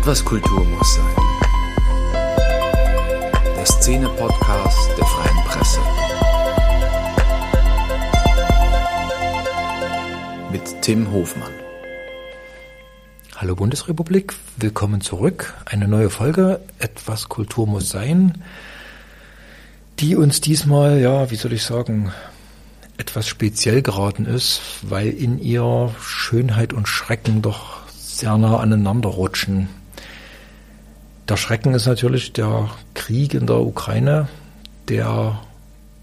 Etwas Kultur muss sein. Der Szene-Podcast der Freien Presse. Mit Tim Hofmann. Hallo Bundesrepublik, willkommen zurück. Eine neue Folge, Etwas Kultur muss sein, die uns diesmal, ja, wie soll ich sagen, etwas speziell geraten ist, weil in ihr Schönheit und Schrecken doch sehr nah aneinander rutschen. Der Schrecken ist natürlich der Krieg in der Ukraine, der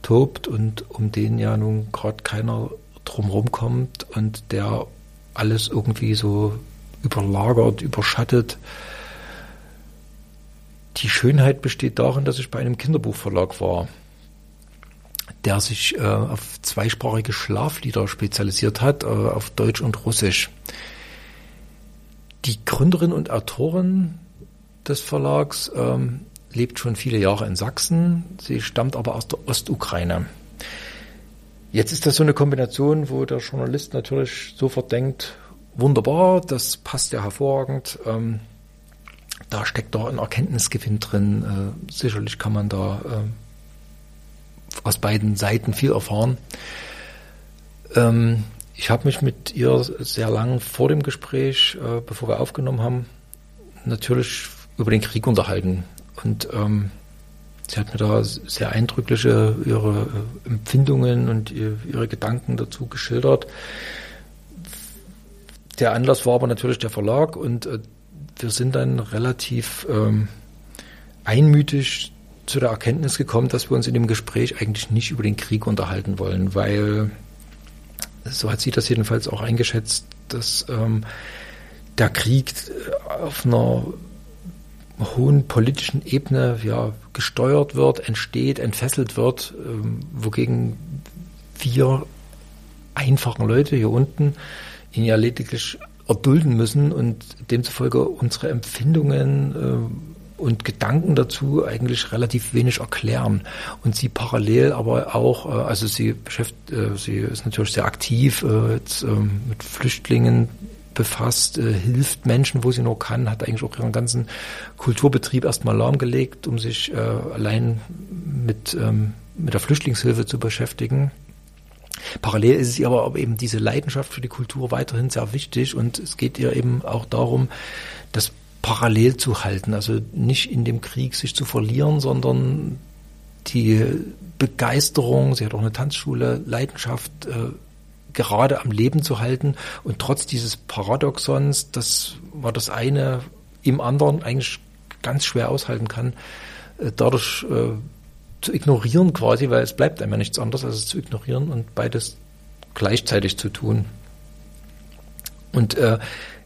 tobt und um den ja nun gerade keiner drumherum kommt und der alles irgendwie so überlagert, überschattet. Die Schönheit besteht darin, dass ich bei einem Kinderbuchverlag war, der sich äh, auf zweisprachige Schlaflieder spezialisiert hat, äh, auf Deutsch und Russisch. Die Gründerin und Autorin des Verlags ähm, lebt schon viele Jahre in Sachsen. Sie stammt aber aus der Ostukraine. Jetzt ist das so eine Kombination, wo der Journalist natürlich sofort denkt, wunderbar, das passt ja hervorragend. Ähm, da steckt da ein Erkenntnisgewinn drin. Äh, sicherlich kann man da äh, aus beiden Seiten viel erfahren. Ähm, ich habe mich mit ihr sehr lang vor dem Gespräch, äh, bevor wir aufgenommen haben, natürlich über den Krieg unterhalten. Und ähm, sie hat mir da sehr eindrückliche ihre äh, Empfindungen und ihre Gedanken dazu geschildert. Der Anlass war aber natürlich der Verlag und äh, wir sind dann relativ ähm, einmütig zu der Erkenntnis gekommen, dass wir uns in dem Gespräch eigentlich nicht über den Krieg unterhalten wollen, weil so hat sie das jedenfalls auch eingeschätzt, dass ähm, der Krieg auf einer hohen politischen Ebene ja gesteuert wird, entsteht, entfesselt wird, ähm, wogegen wir einfachen Leute hier unten ihn ja lediglich erdulden müssen und demzufolge unsere Empfindungen äh, und Gedanken dazu eigentlich relativ wenig erklären und sie parallel aber auch, äh, also sie beschäftigt, äh, sie ist natürlich sehr aktiv äh, jetzt, ähm, mit Flüchtlingen befasst, äh, hilft Menschen, wo sie nur kann, hat eigentlich auch ihren ganzen Kulturbetrieb erstmal lahmgelegt, um sich äh, allein mit, ähm, mit der Flüchtlingshilfe zu beschäftigen. Parallel ist es ihr aber eben diese Leidenschaft für die Kultur weiterhin sehr wichtig und es geht ihr eben auch darum, das parallel zu halten, also nicht in dem Krieg sich zu verlieren, sondern die Begeisterung, sie hat auch eine Tanzschule, Leidenschaft äh, gerade am Leben zu halten und trotz dieses Paradoxons, das war das eine im anderen eigentlich ganz schwer aushalten kann, äh, dadurch äh, zu ignorieren quasi, weil es bleibt einem ja nichts anderes, als es zu ignorieren und beides gleichzeitig zu tun. Und äh,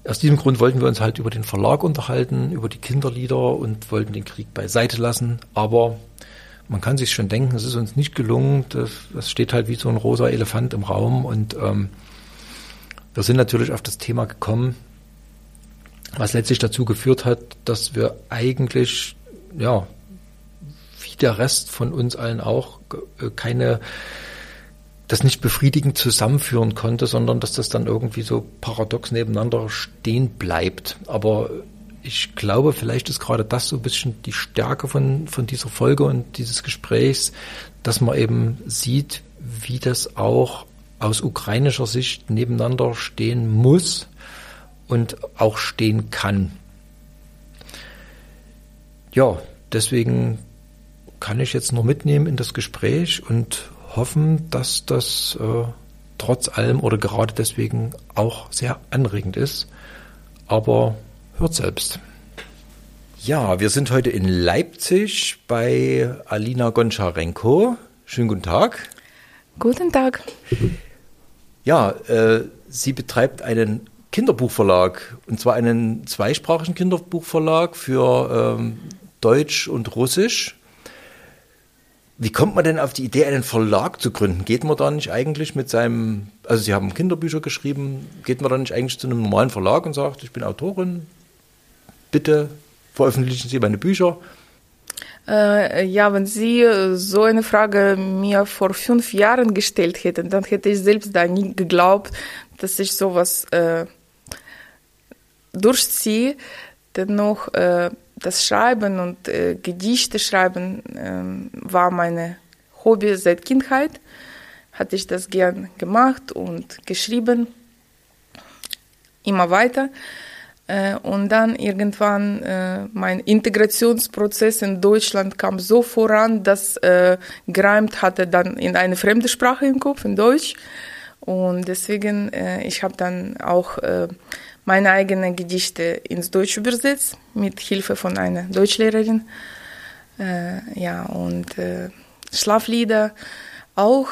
aus diesem Grund wollten wir uns halt über den Verlag unterhalten, über die Kinderlieder und wollten den Krieg beiseite lassen. Aber man kann sich schon denken, es ist uns nicht gelungen. Das, das steht halt wie so ein rosa Elefant im Raum. Und ähm, wir sind natürlich auf das Thema gekommen, was letztlich dazu geführt hat, dass wir eigentlich ja der Rest von uns allen auch äh, keine das nicht befriedigend zusammenführen konnte, sondern dass das dann irgendwie so paradox nebeneinander stehen bleibt. Aber ich glaube, vielleicht ist gerade das so ein bisschen die Stärke von, von dieser Folge und dieses Gesprächs, dass man eben sieht, wie das auch aus ukrainischer Sicht nebeneinander stehen muss und auch stehen kann. Ja, deswegen kann ich jetzt nur mitnehmen in das Gespräch und hoffen, dass das äh, trotz allem oder gerade deswegen auch sehr anregend ist. Aber hört selbst. Ja, wir sind heute in Leipzig bei Alina Goncharenko. Schönen guten Tag. Guten Tag. Ja, äh, sie betreibt einen Kinderbuchverlag und zwar einen zweisprachigen Kinderbuchverlag für ähm, Deutsch und Russisch. Wie kommt man denn auf die Idee, einen Verlag zu gründen? Geht man da nicht eigentlich mit seinem, also Sie haben Kinderbücher geschrieben, geht man da nicht eigentlich zu einem normalen Verlag und sagt, ich bin Autorin, bitte veröffentlichen Sie meine Bücher? Äh, ja, wenn Sie so eine Frage mir vor fünf Jahren gestellt hätten, dann hätte ich selbst da nie geglaubt, dass ich sowas äh, durchziehe. Dennoch, äh, das Schreiben und äh, Gedichte schreiben äh, war meine Hobby seit Kindheit. Hatte ich das gern gemacht und geschrieben. Immer weiter. Äh, und dann irgendwann äh, mein Integrationsprozess in Deutschland kam so voran, dass äh, Greimt hatte dann in eine fremde Sprache im Kopf, in Deutsch. Und deswegen, äh, ich habe dann auch äh, meine eigenen Gedichte ins Deutsch übersetzt, mit Hilfe von einer Deutschlehrerin. Äh, ja, und äh, Schlaflieder auch.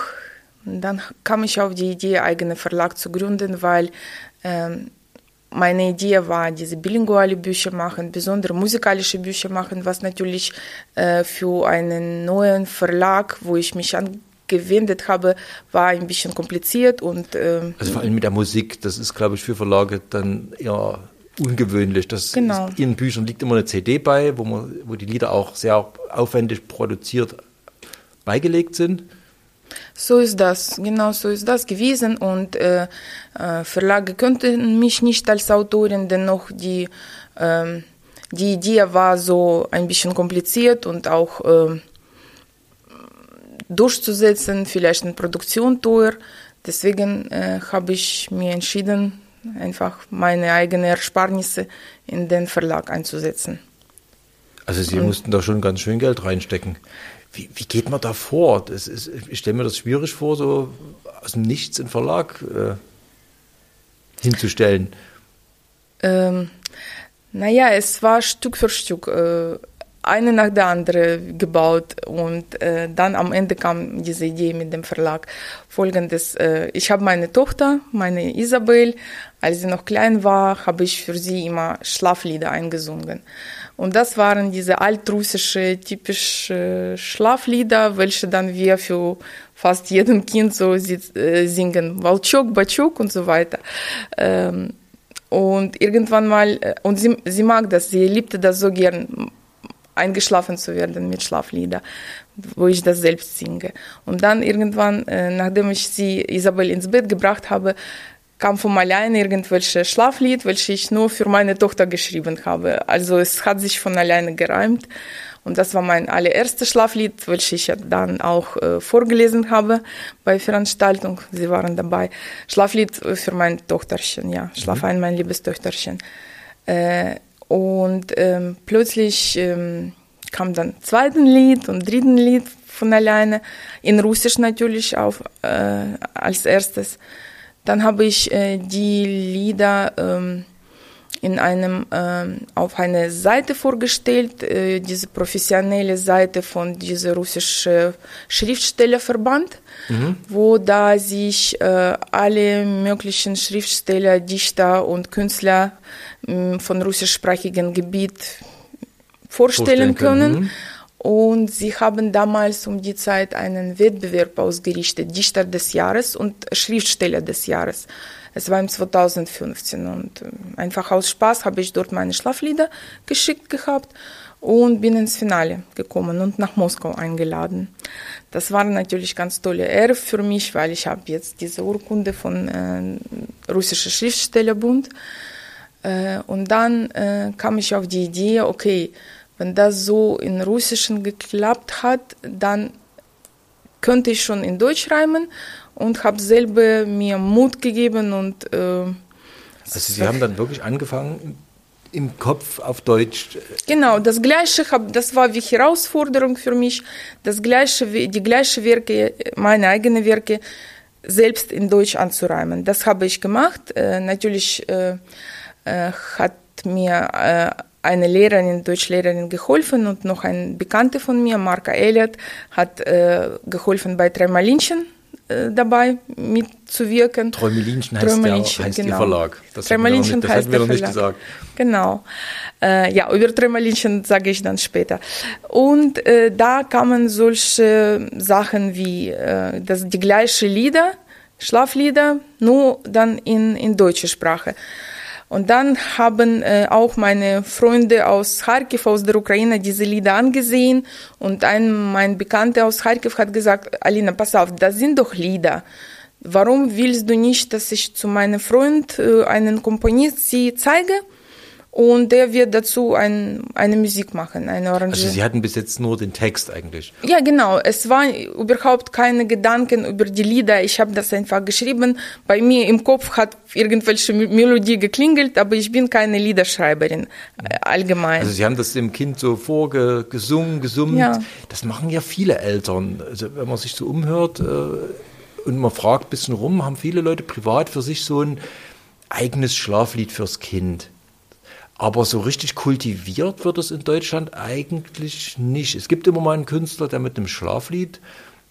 Und dann kam ich auf die Idee, eigenen Verlag zu gründen, weil ähm, meine Idee war, diese bilinguale Bücher machen, besondere musikalische Bücher machen, was natürlich äh, für einen neuen Verlag, wo ich mich angewendet habe, war ein bisschen kompliziert und äh, also vor allem mit der Musik, das ist, glaube ich, für Verlage dann eher ungewöhnlich. Das genau. ist, in Büchern liegt immer eine CD bei, wo man, wo die Lieder auch sehr aufwendig produziert beigelegt sind. So ist das, genau so ist das gewesen. Und äh, äh, Verlage könnten mich nicht als Autorin, dennoch die, äh, die Idee war so ein bisschen kompliziert und auch äh, durchzusetzen, vielleicht in Produktion teuer. Deswegen äh, habe ich mir entschieden, einfach meine eigenen Ersparnisse in den Verlag einzusetzen. Also Sie und, mussten da schon ganz schön Geld reinstecken. Wie, wie geht man da vor? Das ist, ich stelle mir das schwierig vor, so aus dem Nichts einen Verlag äh, hinzustellen. Ähm, naja, es war Stück für Stück, äh, eine nach der anderen gebaut und äh, dann am Ende kam diese Idee mit dem Verlag. Folgendes, äh, ich habe meine Tochter, meine Isabel, als sie noch klein war, habe ich für sie immer Schlaflieder eingesungen. Und das waren diese altrussische, typische Schlaflieder, welche dann wir für fast jedem Kind so äh, singen. Walchuk, Batschuk und so weiter. Ähm, und irgendwann mal, äh, und sie, sie mag das, sie liebte das so gern, eingeschlafen zu werden mit Schlaflieder, wo ich das selbst singe. Und dann irgendwann, äh, nachdem ich sie Isabel ins Bett gebracht habe, kam von alleine irgendwelche Schlaflied, welche ich nur für meine Tochter geschrieben habe. Also es hat sich von alleine gereimt. Und das war mein allererstes Schlaflied, welches ich dann auch äh, vorgelesen habe bei Veranstaltung. Sie waren dabei. Schlaflied für mein Tochterchen, ja. Schlaf ein, mein liebes Töchterchen. Äh, und ähm, plötzlich ähm, kam dann zweiten Lied und dritten Lied von alleine, in Russisch natürlich auch äh, als erstes. Dann habe ich äh, die Lieder ähm, in einem ähm, auf eine Seite vorgestellt, äh, diese professionelle Seite von dieser russischen Schriftstellerverband, mhm. wo da sich äh, alle möglichen Schriftsteller, Dichter und Künstler äh, von russischsprachigem Gebiet vorstellen, vorstellen können. können. Und sie haben damals um die Zeit einen Wettbewerb ausgerichtet, Dichter des Jahres und Schriftsteller des Jahres. Es war im 2015 und äh, einfach aus Spaß habe ich dort meine Schlaflieder geschickt gehabt und bin ins Finale gekommen und nach Moskau eingeladen. Das war natürlich ganz tolle Ehre für mich, weil ich habe jetzt diese Urkunde von äh, russischer Schriftstellerbund äh, und dann äh, kam ich auf die Idee, okay, wenn das so in Russischen geklappt hat, dann könnte ich schon in Deutsch reimen und habe selber mir Mut gegeben und äh, also Sie haben dann wirklich angefangen im Kopf auf Deutsch. Äh, genau, das gleiche das war wie Herausforderung für mich, das gleiche die gleiche Werke, meine eigenen Werke selbst in Deutsch anzureimen. Das habe ich gemacht. Äh, natürlich äh, äh hat mir äh, eine Lehrerin, Deutschlehrerin geholfen und noch ein Bekannter von mir, Marka Elliott, hat äh, geholfen bei Tremalinchen äh, dabei mitzuwirken. Träumelinchen heißt, Träumelinchen, der, heißt genau. Verlag. Das Träumelinchen das heißt noch nicht gesagt. Genau. Äh, ja, über Träumelinchen sage ich dann später. Und äh, da kamen solche Sachen wie äh, das, die gleiche Lieder, Schlaflieder, nur dann in, in deutscher Sprache. Und dann haben äh, auch meine Freunde aus Kharkiv, aus der Ukraine, diese Lieder angesehen. Und ein, mein Bekannter aus Kharkiv hat gesagt, Alina, pass auf, das sind doch Lieder. Warum willst du nicht, dass ich zu meinem Freund äh, einen Komponist sie zeige? Und der wird dazu ein, eine Musik machen, eine Arrangement. Also Sie hatten bis jetzt nur den Text eigentlich. Ja, genau. Es waren überhaupt keine Gedanken über die Lieder. Ich habe das einfach geschrieben. Bei mir im Kopf hat irgendwelche Melodie geklingelt, aber ich bin keine Liederschreiberin äh, allgemein. Also Sie haben das dem Kind so vorgesungen, gesummt. Ja. Das machen ja viele Eltern. Also wenn man sich so umhört äh, und man fragt ein bisschen rum, haben viele Leute privat für sich so ein eigenes Schlaflied fürs Kind. Aber so richtig kultiviert wird es in Deutschland eigentlich nicht. Es gibt immer mal einen Künstler, der mit einem Schlaflied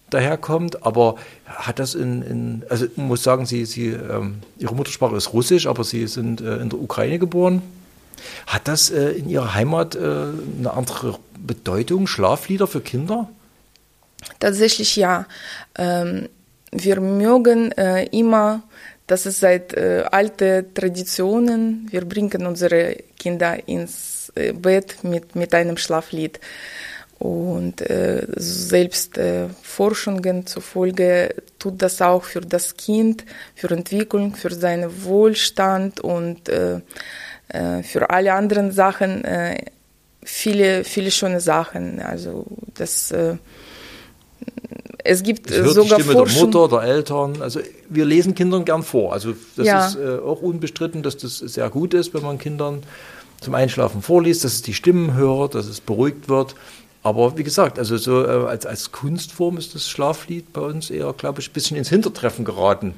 daherkommt, aber hat das in, in also ich muss sagen, Sie, Sie, ähm, Ihre Muttersprache ist Russisch, aber Sie sind äh, in der Ukraine geboren. Hat das äh, in Ihrer Heimat äh, eine andere Bedeutung, Schlaflieder für Kinder? Tatsächlich ja. Ähm, wir mögen äh, immer das ist seit äh, alte Traditionen. Wir bringen unsere Kinder ins äh, Bett mit, mit einem Schlaflied. Und äh, selbst äh, Forschungen zufolge tut das auch für das Kind, für Entwicklung, für seinen Wohlstand und äh, äh, für alle anderen Sachen äh, viele, viele schöne Sachen. Also das äh, es gibt Es hört sogar die Stimme der Forschung. Mutter, der Eltern. Also wir lesen Kindern gern vor. Also das Ja. ist äh, auch unbestritten, dass das sehr gut ist, wenn man Kindern zum Einschlafen vorliest, dass es die Stimmen hört, dass es beruhigt wird. Aber wie gesagt, also so äh, als, als Kunstform ist das Schlaflied bei uns eher, glaube ich, ein bisschen ins Hintertreffen geraten.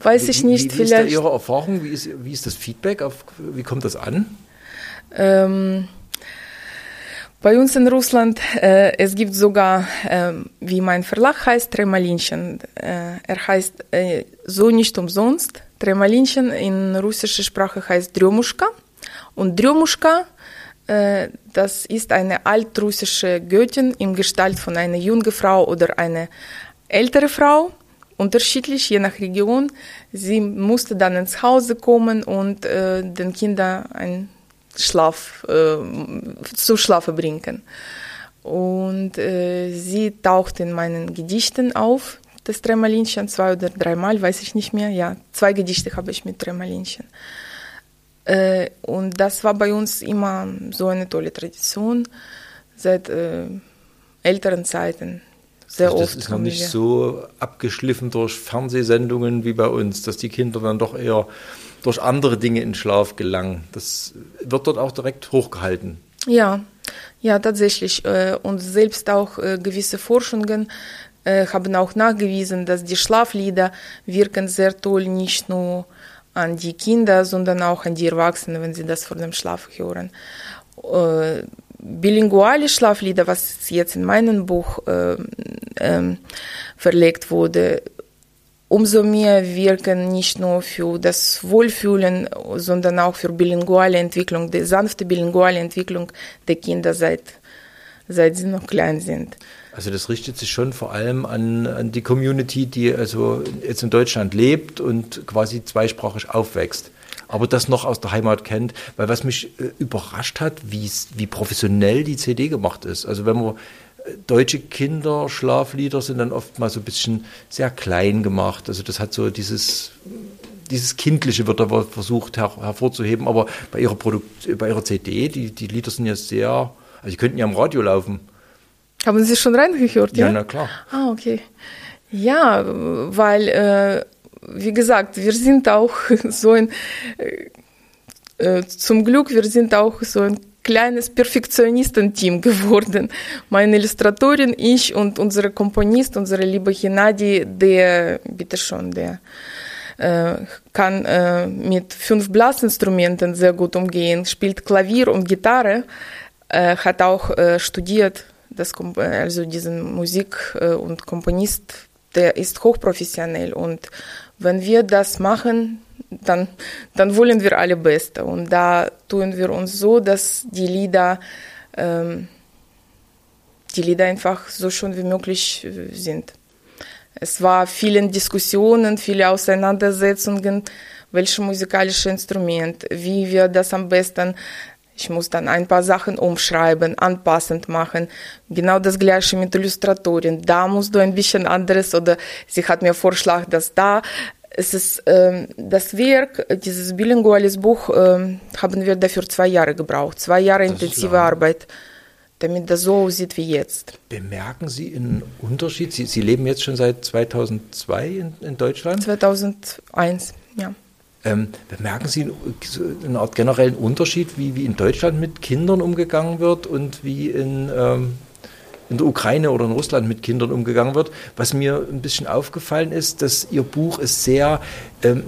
Weiß ich nicht, wie, wie ist da vielleicht. Ihre Erfahrung? Wie ist, wie ist das Feedback? Auf, wie kommt das an? Ähm, bei uns in Russland, äh, es gibt sogar, ähm, wie mein Verlag heißt, Tremalinchen. Äh, er heißt äh, so nicht umsonst. Tremalinchen in russischer Sprache heißt Drömuschka. Und Drömuschka, äh, das ist eine altrussische Göttin in Gestalt von einer jungen Frau oder einer ältere Frau. Unterschiedlich, je nach Region. Sie musste dann ins Hause kommen und äh, den Kindern ein Schlaf, äh, zu Schlafen bringen. Und äh, sie taucht in meinen Gedichten auf, das Tremalinchen, zwei oder dreimal, weiß ich nicht mehr. Ja, zwei Gedichte habe ich mit Tremalinchen. Äh, und das war bei uns immer so eine tolle Tradition, seit äh, älteren Zeiten. Sehr Also oft. das ist noch nicht so abgeschliffen durch Fernsehsendungen wie bei uns, dass die Kinder dann doch eher durch andere Dinge in Schlaf gelangen. Das wird dort auch direkt hochgehalten. Ja, ja, tatsächlich. Äh, Und selbst auch äh, gewisse Forschungen äh, haben auch nachgewiesen, dass die Schlaflieder wirken sehr toll nicht nur an die Kinder, sondern auch an die Erwachsenen, wenn sie das vor dem Schlaf hören. Äh, Bilinguale Schlaflieder, was jetzt in meinem Buch äh, ähm, verlegt wurde, umso mehr wirken nicht nur für das Wohlfühlen, sondern auch für bilinguale Entwicklung, die sanfte bilinguale Entwicklung der Kinder seit, seit sie noch klein sind. Also das richtet sich schon vor allem an, an die Community, die also jetzt in Deutschland lebt und quasi zweisprachig aufwächst. Aber das noch aus der Heimat kennt, weil was mich äh, überrascht hat, wie professionell die CD gemacht ist. Also wenn man deutsche Kinderschlaflieder sind dann oft mal so ein bisschen sehr klein gemacht. Also das hat so dieses dieses Kindliche wird aber versucht her, hervorzuheben, aber bei ihrer Produkt, bei ihrer CD, die, die Lieder sind ja sehr, also die könnten ja im Radio laufen. Haben Sie schon reingehört? Ja, Ja, na klar. Ah, okay. Ja, weil, äh, wie gesagt, wir sind auch so ein, äh, äh, zum Glück, wir sind auch so ein kleines Perfektionistenteam geworden. Meine Illustratorin, ich und unsere Komponist, unsere liebe Gennady, der, bitteschön, der äh, kann äh, mit fünf Blasinstrumenten sehr gut umgehen, spielt Klavier und Gitarre, äh, hat auch äh, studiert, das, also diesen Musik- äh, und Komponist, der ist hochprofessionell und wenn wir das machen, dann, dann wollen wir alle Beste und da tun wir uns so, dass die Lieder ähm, die Lieder einfach so schön wie möglich äh, sind. Es war vielen Diskussionen, viele Auseinandersetzungen, welches musikalische Instrument, wie wir das am besten. Ich muss dann ein paar Sachen umschreiben, anpassend machen. Genau das gleiche mit Illustratorin. Da musst du ein bisschen anderes oder sie hat mir Vorschlag, dass da es ist ähm, das Werk, dieses bilinguales Buch, ähm, haben wir dafür zwei Jahre gebraucht. Zwei Jahre Das intensive. Arbeit, damit das so aussieht wie jetzt. Bemerken Sie einen Unterschied? Sie, Sie leben jetzt schon seit 2002 in, in Deutschland. 2001, ja. Ähm, bemerken Sie eine Art generellen Unterschied, wie, wie in Deutschland mit Kindern umgegangen wird und wie in, ähm, in der Ukraine oder in Russland mit Kindern umgegangen wird? Was mir ein bisschen aufgefallen ist, dass Ihr Buch ist sehr, ähm,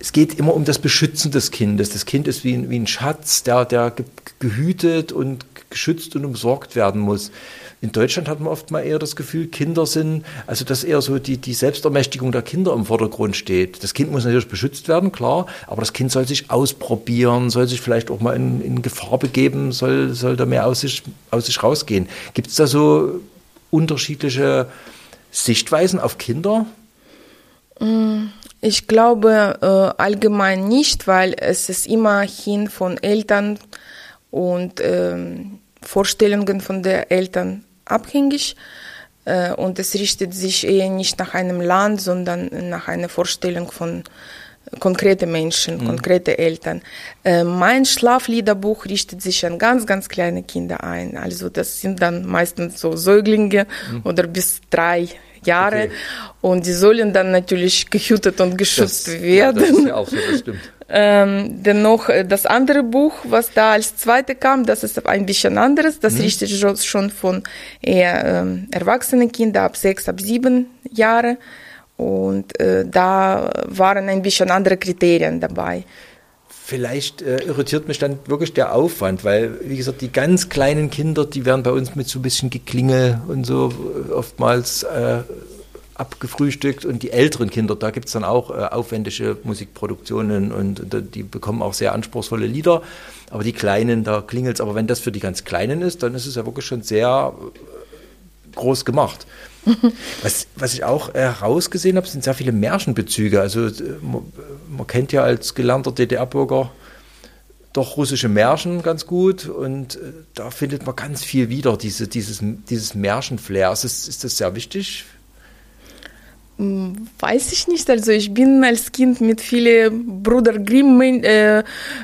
es geht immer um das Beschützen des Kindes. Das Kind ist wie ein, wie ein Schatz, der, der ge- gehütet und geschützt und umsorgt werden muss. In Deutschland hat man oft mal eher das Gefühl, Kinder sind, also dass eher so die, die Selbstermächtigung der Kinder im Vordergrund steht. Das Kind muss natürlich beschützt werden, klar, aber das Kind soll sich ausprobieren, soll sich vielleicht auch mal in, in Gefahr begeben, soll, soll da mehr aus sich, aus sich rausgehen. Gibt es da so unterschiedliche Sichtweisen auf Kinder? Ich glaube äh, allgemein nicht, weil es ist immerhin von Eltern und ähm, Vorstellungen von der Eltern abhängig. Äh, und es richtet sich eher nicht nach einem Land, sondern nach einer Vorstellung von konkreten Menschen, konkrete Eltern. Äh, mein Schlafliederbuch richtet sich an ganz, ganz kleine Kinder ein. Also das sind dann meistens so Säuglinge oder bis drei Jahre. Okay. Und die sollen dann natürlich gehütet und geschützt ja, werden. das ist ja auch so, das stimmt. Ähm, dennoch äh, das andere Buch, was da als zweite kam, das ist ein bisschen anderes. Das richtet sich schon von eher ähm, erwachsenen Kindern ab sechs, ab sieben Jahre. Und äh, da waren ein bisschen andere Kriterien dabei. Vielleicht äh, irritiert mich dann wirklich der Aufwand, weil, wie gesagt, die ganz kleinen Kinder, die werden bei uns mit so ein bisschen Geklinge und so äh, oftmals äh, abgefrühstückt und die älteren Kinder, da gibt es dann auch äh, aufwendige Musikproduktionen und, äh, die bekommen auch sehr anspruchsvolle Lieder, aber die Kleinen, da klingelt es. Aber wenn das für die ganz Kleinen ist, dann ist es ja wirklich schon sehr äh, groß gemacht. Was, was ich auch äh, herausgesehen habe, sind sehr viele Märchenbezüge. Also äh, man, man kennt ja als gelernter DDR-Bürger doch russische Märchen ganz gut und äh, da findet man ganz viel wieder, diese, dieses, dieses Märchenflair. Ist, das- ist das sehr wichtig? Weiß ich nicht. Also ich bin als Kind mit vielen Bruder Grimm äh,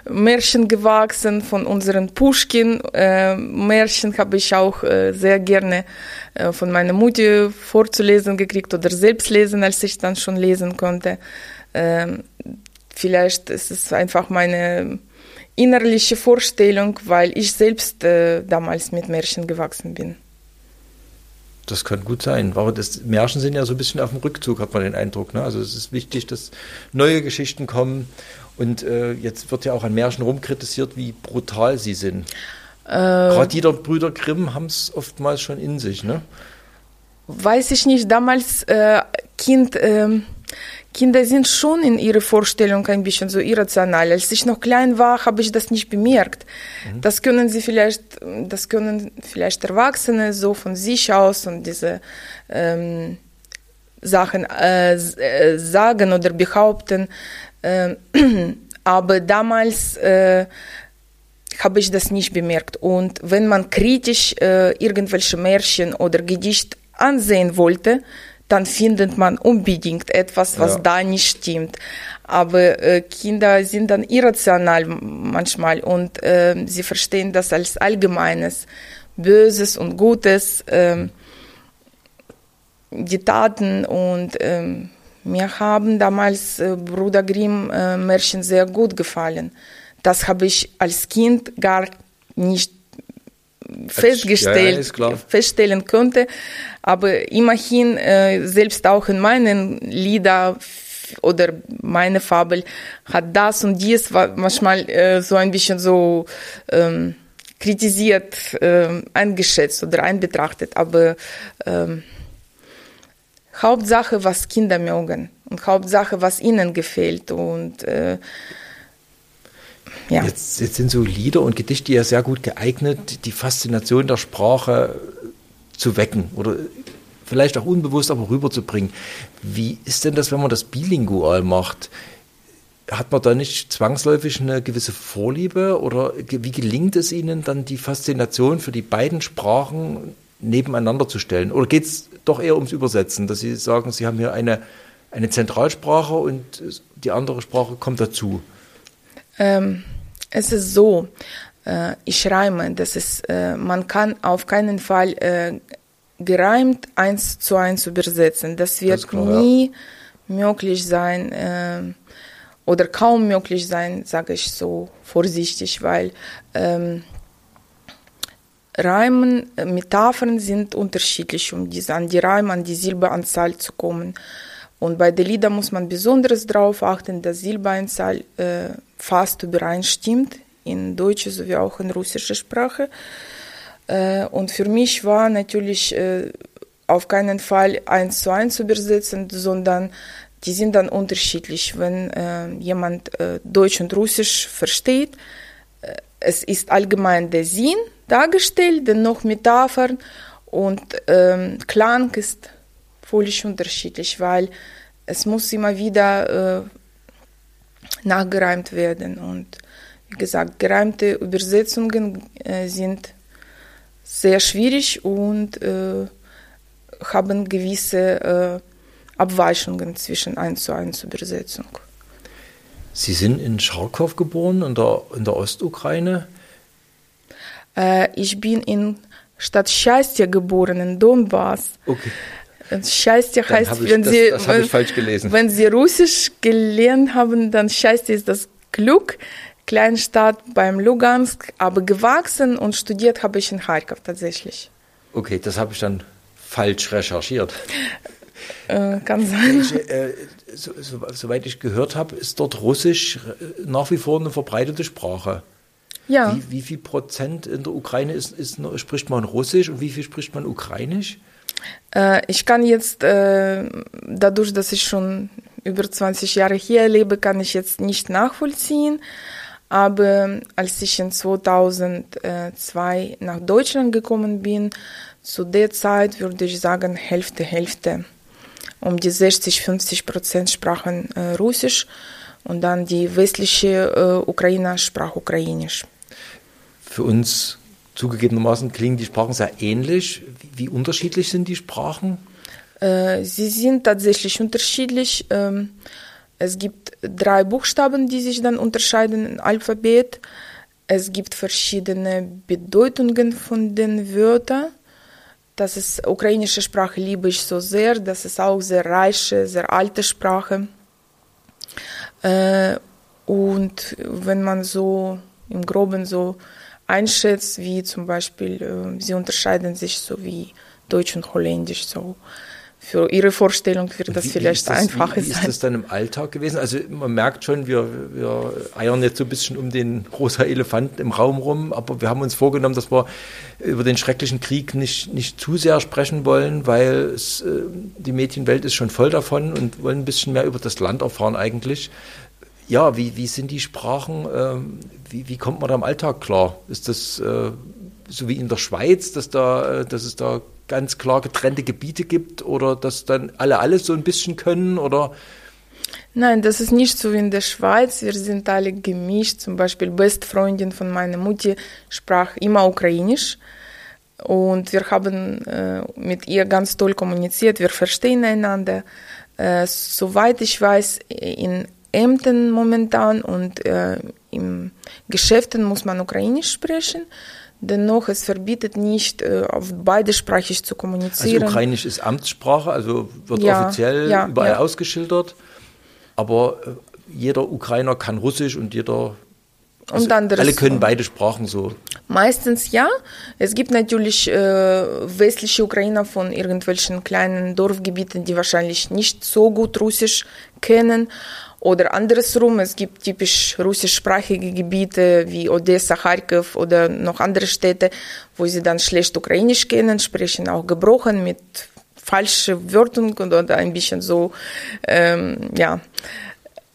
Märchen gewachsen, von unseren Pushkin äh, Märchen habe ich auch äh, sehr gerne äh, von meiner Mutter vorzulesen gekriegt oder selbst lesen, als ich dann schon lesen konnte. Ähm, vielleicht ist es einfach meine innerliche Vorstellung, weil ich selbst äh, damals mit Märchen gewachsen bin. Das kann gut sein. Aber das Märchen sind ja so ein bisschen auf dem Rückzug, hat man den Eindruck. Ne? Also es ist wichtig, dass neue Geschichten kommen. Und äh, jetzt wird ja auch an Märchen rumkritisiert, wie brutal sie sind. Gerade die der Brüder Grimm haben es oftmals schon in sich. Ne? weiß ich nicht, damals äh, Kind, ähm, Kinder sind schon in ihrer Vorstellung ein bisschen so irrational. Als ich noch klein war, habe ich das nicht bemerkt. Das können sie vielleicht, das können vielleicht Erwachsene so von sich aus und diese ähm, Sachen äh, äh, sagen oder behaupten. Ähm, aber damals äh, habe ich das nicht bemerkt. Und wenn man kritisch äh, irgendwelche Märchen oder Gedicht ansehen wollte, dann findet man unbedingt etwas, was Ja. da nicht stimmt. Aber äh, Kinder sind dann irrational manchmal und äh, sie verstehen das als allgemeines Böses und Gutes, ähm, die Taten und ähm, mir haben damals äh, Bruder Grimm äh, Märchen sehr gut gefallen. Das habe ich als Kind gar nicht festgestellt, ja, feststellen konnte. Aber immerhin, äh, selbst auch in meinen Lieder oder meine Fabel hat das und dies manchmal äh, so ein bisschen so ähm, kritisiert, ähm, eingeschätzt oder einbetrachtet. Aber ähm, Hauptsache, was Kinder mögen und Hauptsache, was ihnen gefällt und äh, ja. Jetzt, jetzt sind so Lieder und Gedichte ja sehr gut geeignet, die Faszination der Sprache zu wecken oder vielleicht auch unbewusst aber rüberzubringen. Wie ist denn das, wenn man das bilingual macht? Hat man da nicht zwangsläufig eine gewisse Vorliebe oder wie gelingt es Ihnen dann die Faszination für die beiden Sprachen nebeneinander zu stellen? Oder geht es doch eher ums Übersetzen, dass Sie sagen, Sie haben hier eine, eine Zentralsprache und die andere Sprache kommt dazu? Ähm, es ist so, äh, ich reime, das ist, äh, man kann auf keinen Fall äh, gereimt eins zu eins übersetzen. Das wird klar, nie ja. möglich sein äh, oder kaum möglich sein, sage ich so vorsichtig, weil ähm, Reimen, äh, Metaphern sind unterschiedlich, um diese, an die Reime, an die Silberanzahl zu kommen. Und bei den Liedern muss man besonders darauf achten, dass Silberanzahl äh, fast übereinstimmt, in deutscher sowie auch in russischer Sprache. Äh, und für mich war natürlich äh, auf keinen Fall eins zu eins übersetzen, sondern die sind dann unterschiedlich. Wenn äh, jemand äh, Deutsch und Russisch versteht, äh, es ist allgemein der Sinn dargestellt, dennoch Metaphern und ähm, Klang ist völlig unterschiedlich, weil es muss immer wieder äh, nachgereimt werden und wie gesagt, gereimte Übersetzungen äh, sind sehr schwierig und äh, haben gewisse äh, Abweichungen zwischen 1 zu 1 Übersetzung. Sie sind in Charkow geboren, in der, in der Ostukraine? Äh, ich bin in Stadt Счастье geboren, in Donbass. Okay. Scheiße heißt, wenn das, sie das wenn, wenn sie Russisch gelernt haben, dann Scheiße ist das Glück. Kleinstadt beim Lugansk, aber gewachsen und studiert habe ich in Kharkov tatsächlich. Okay, das habe ich dann falsch recherchiert. Äh, kann sein. Ich, äh, so, so, soweit ich gehört habe, ist dort Russisch äh, nach wie vor eine verbreitete Sprache. Ja. Wie, wie viel Prozent in der Ukraine ist, ist, spricht man Russisch und wie viel spricht man Ukrainisch? Äh, ich kann jetzt, äh, dadurch, dass ich schon über 20 Jahre hier lebe, kann ich jetzt nicht nachvollziehen. Aber als ich in 2002 nach Deutschland gekommen bin, zu der Zeit würde ich sagen Hälfte, Hälfte. Um die 60, 50 Prozent sprachen äh, Russisch und dann die westliche äh, Ukrainer sprach Ukrainisch. Für uns zugegebenermaßen klingen die Sprachen sehr ähnlich. Wie, wie unterschiedlich sind die Sprachen? Äh, sie sind tatsächlich unterschiedlich. Ähm, es gibt drei Buchstaben, die sich dann unterscheiden im Alphabet. Es gibt verschiedene Bedeutungen von den Wörtern. Das ist ukrainische Sprache liebe ich so sehr. Das ist auch sehr reiche, sehr alte Sprache. Äh, und wenn man so im Groben so einschätzt, wie zum Beispiel, äh, sie unterscheiden sich so wie Deutsch und Holländisch so für Ihre Vorstellung wird das vielleicht das, einfacher sein. Wie ist das dann im Alltag gewesen? Also man merkt schon, wir, wir eiern jetzt so ein bisschen um den rosa Elefanten im Raum rum, aber wir haben uns vorgenommen, dass wir über den schrecklichen Krieg nicht, nicht zu sehr sprechen wollen, weil es, äh, die Medienwelt ist schon voll davon und wollen ein bisschen mehr über das Land erfahren eigentlich. Ja, wie, wie sind die Sprachen? Ähm, wie, wie kommt man da im Alltag klar? Ist das äh, so wie in der Schweiz, dass, da, äh, dass es da ganz klar getrennte Gebiete gibt oder dass dann alle alles so ein bisschen können oder? Nein, das ist nicht so wie in der Schweiz. Wir sind alle gemischt. Zum Beispiel Bestfreundin von meiner Mutti sprach immer Ukrainisch. Und wir haben äh, mit ihr ganz toll kommuniziert. Wir verstehen einander. Äh, soweit ich weiß, in Ämtern momentan und äh, in Geschäften muss man Ukrainisch sprechen. Dennoch, es verbietet nicht, äh, auf beidesprachig zu kommunizieren. Also Ukrainisch ist Amtssprache, also wird ja, offiziell ja, überall ja. ausgeschildert. Aber äh, jeder Ukrainer kann Russisch und jeder also alle können beide Sprachen so. Meistens ja. Es gibt natürlich äh, westliche Ukrainer von irgendwelchen kleinen Dorfgebieten, die wahrscheinlich nicht so gut Russisch kennen. Oder andersrum, es gibt typisch russischsprachige Gebiete wie Odessa, Kharkiv oder noch andere Städte, wo sie dann schlecht Ukrainisch kennen, sprechen auch gebrochen mit falschen Wörtern oder ein bisschen so, ähm, ja,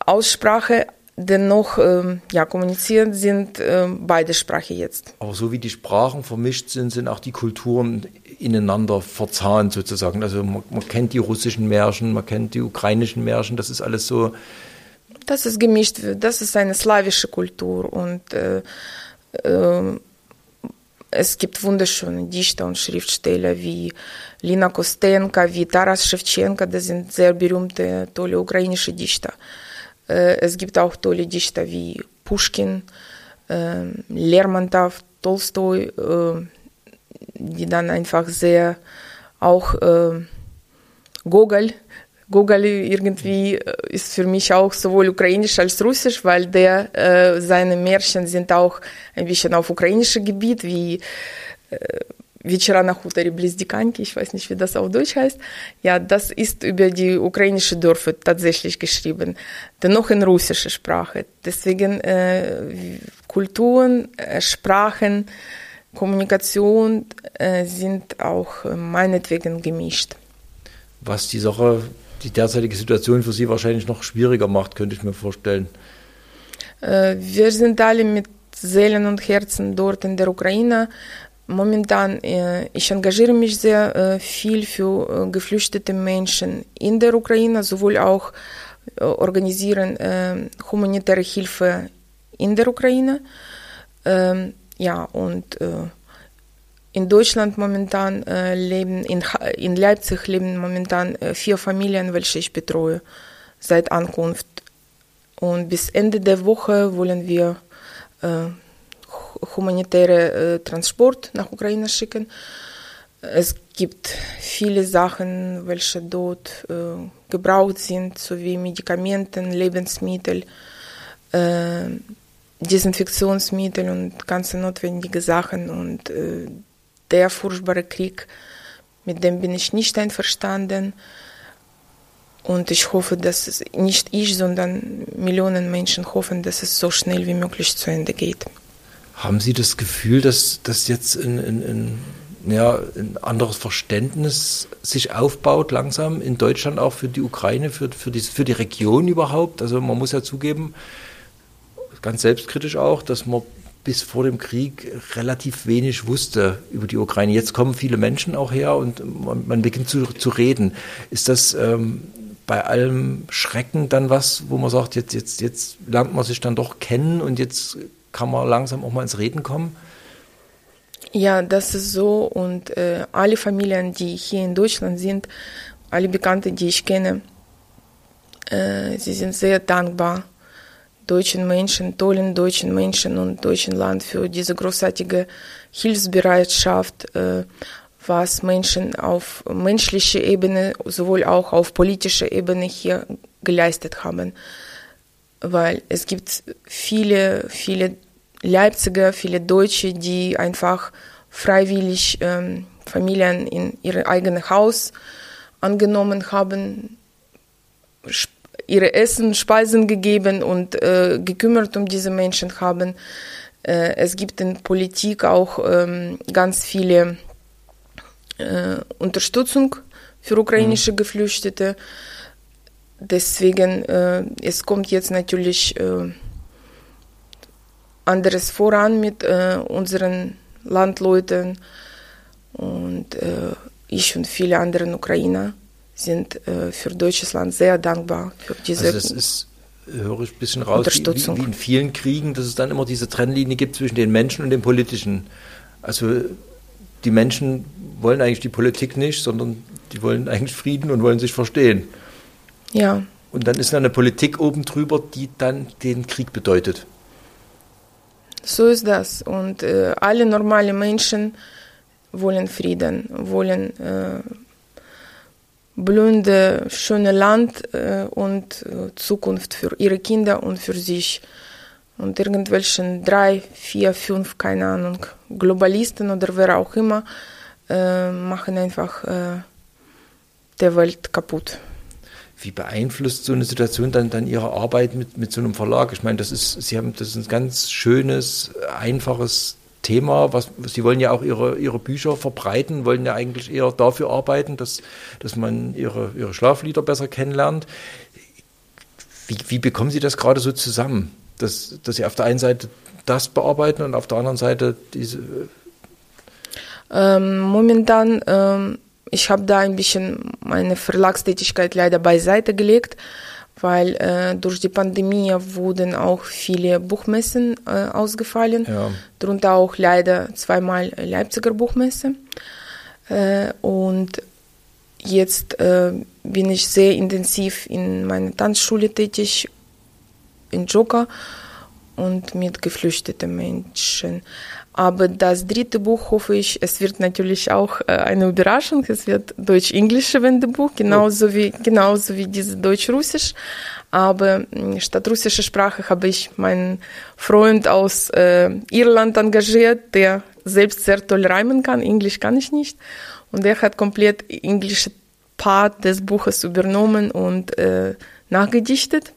Aussprache. Dennoch, ähm, ja, kommunizieren sind ähm, beide Sprachen jetzt. Aber so wie die Sprachen vermischt sind, sind auch die Kulturen ineinander verzahnt sozusagen. Also man, man kennt die russischen Märchen, man kennt die ukrainischen Märchen, das ist alles so das ist gemischt, das ist eine slawische Kultur und äh, äh, es gibt wunderschöne Dichter und Schriftsteller wie Lina Kostenka, wie Taras Shevchenko, das sind sehr berühmte, tolle ukrainische Dichter. Äh, es gibt auch tolle Dichter wie Pushkin, äh, Lermontov, Tolstoi, äh, die dann einfach sehr auch äh, Gogol, Gogol irgendwie äh, ist für mich auch sowohl ukrainisch als russisch, weil der, äh, seine Märchen sind auch ein bisschen auf ukrainische Gebiet, wie äh, Вечера на хуторе близ Диканьки, ich weiß nicht, wie das auf Deutsch heißt. Ja, das ist über die ukrainische Dörfer tatsächlich geschrieben, dennoch in russischer Sprache. Deswegen äh, Kulturen, äh, Sprachen, Kommunikation äh, sind auch äh, meinetwegen gemischt. Was die Sache, die derzeitige Situation für Sie wahrscheinlich noch schwieriger macht, könnte ich mir vorstellen. Äh, wir sind alle mit Seelen und Herzen dort in der Ukraine. Momentan, äh, ich engagiere mich sehr äh, viel für geflüchtete Menschen in der Ukraine, sowohl auch organisieren humanitäre Hilfe in der Ukraine. Ähm, ja, und in Deutschland momentan leben, in, in Leipzig leben momentan vier Familien, welche ich betreue seit Ankunft. Und bis Ende der Woche wollen wir humanitäre äh, Transport nach Ukraine schicken. Es gibt viele Sachen, welche dort äh, gebraucht sind, sowie Medikamenten, Lebensmittel, äh, Desinfektionsmittel und ganze notwendige Sachen. Und äh, der furchtbare Krieg, mit dem bin ich nicht einverstanden. Und ich hoffe, dass nicht ich, sondern Millionen Menschen hoffen, dass es so schnell wie möglich zu Ende geht. Haben Sie das Gefühl, dass das jetzt ein, ein, ein, ja, ein anderes Verständnis sich aufbaut, langsam in Deutschland auch für die Ukraine, für, für, die, für die Region überhaupt? Also man muss ja zugeben, ganz selbstkritisch auch, dass man bis vor dem Krieg relativ wenig wusste über die Ukraine. Jetzt kommen viele Menschen auch her und man, man beginnt zu, zu reden. Ist das ähm, bei allem Schrecken dann was, wo man sagt, jetzt, jetzt, jetzt lernt man sich dann doch kennen und jetzt kann man langsam auch mal ins Reden kommen? Ja, das ist so. Und äh, alle Familien, die hier in Deutschland sind, alle Bekannte, die ich kenne, äh, sie sind sehr dankbar deutschen Menschen, tollen deutschen Menschen und deutschen Land für diese großartige Hilfsbereitschaft, äh, was Menschen auf menschlicher Ebene, sowohl auch auf politischer Ebene hier geleistet haben. Weil es gibt viele, viele Leipziger, viele Deutsche, die einfach freiwillig ähm, Familien in ihr eigenes Haus angenommen haben, ihre Essen, Speisen gegeben und äh, gekümmert um diese Menschen haben. Äh, es gibt in Politik auch ähm, ganz viele äh, Unterstützung für ukrainische mhm. Geflüchtete. Deswegen, äh, es kommt jetzt natürlich äh, anderes voran mit äh, unseren Landleuten und äh, ich und viele andere Ukrainer sind äh, für deutsches Land sehr dankbar für diese also das ist höre ich ein bisschen raus, wie, wie, in vielen Kriegen, dass es dann immer diese Trennlinie gibt zwischen den Menschen und dem Politischen. Also die Menschen wollen eigentlich die Politik nicht, sondern die wollen eigentlich Frieden und wollen sich verstehen. Ja. Und dann ist da eine Politik oben drüber, die dann den Krieg bedeutet. So ist das. Und äh, alle normalen Menschen wollen Frieden, wollen äh, blühende, schöne Land äh, und äh, Zukunft für ihre Kinder und für sich. Und irgendwelchen drei, vier, fünf, keine Ahnung, Globalisten oder wer auch immer äh, machen einfach äh, der Welt kaputt. Wie beeinflusst so eine Situation dann, dann Ihre Arbeit mit, mit so einem Verlag? Ich meine, das ist, Sie haben, das ist ein ganz schönes, einfaches Thema. Was, Sie wollen ja auch Ihre, Ihre Bücher verbreiten, wollen ja eigentlich eher dafür arbeiten, dass, dass man Ihre, Ihre Schlaflieder besser kennenlernt. Wie, wie bekommen Sie das gerade so zusammen? Dass, dass Sie auf der einen Seite das bearbeiten und auf der anderen Seite diese. Ähm, momentan ähm ich habe da ein bisschen meine Verlagstätigkeit leider beiseite gelegt, weil äh, durch die Pandemie wurden auch viele Buchmessen äh, ausgefallen, Ja. darunter auch leider zweimal Leipziger Buchmesse. Äh, und jetzt äh, bin ich sehr intensiv in meiner Tanzschule tätig, in Joka und mit geflüchteten Menschen. Aber das dritte Buch hoffe ich, es wird natürlich auch eine Überraschung. Es wird deutsch-englische Wendebuch, genauso wie, genauso wie dieses deutsch-russisch. Aber statt russischer Sprache habe ich meinen Freund aus äh, Irland engagiert, der selbst sehr toll reimen kann. Englisch kann ich nicht. Und er hat komplett englische Part des Buches übernommen und äh, nachgedichtet.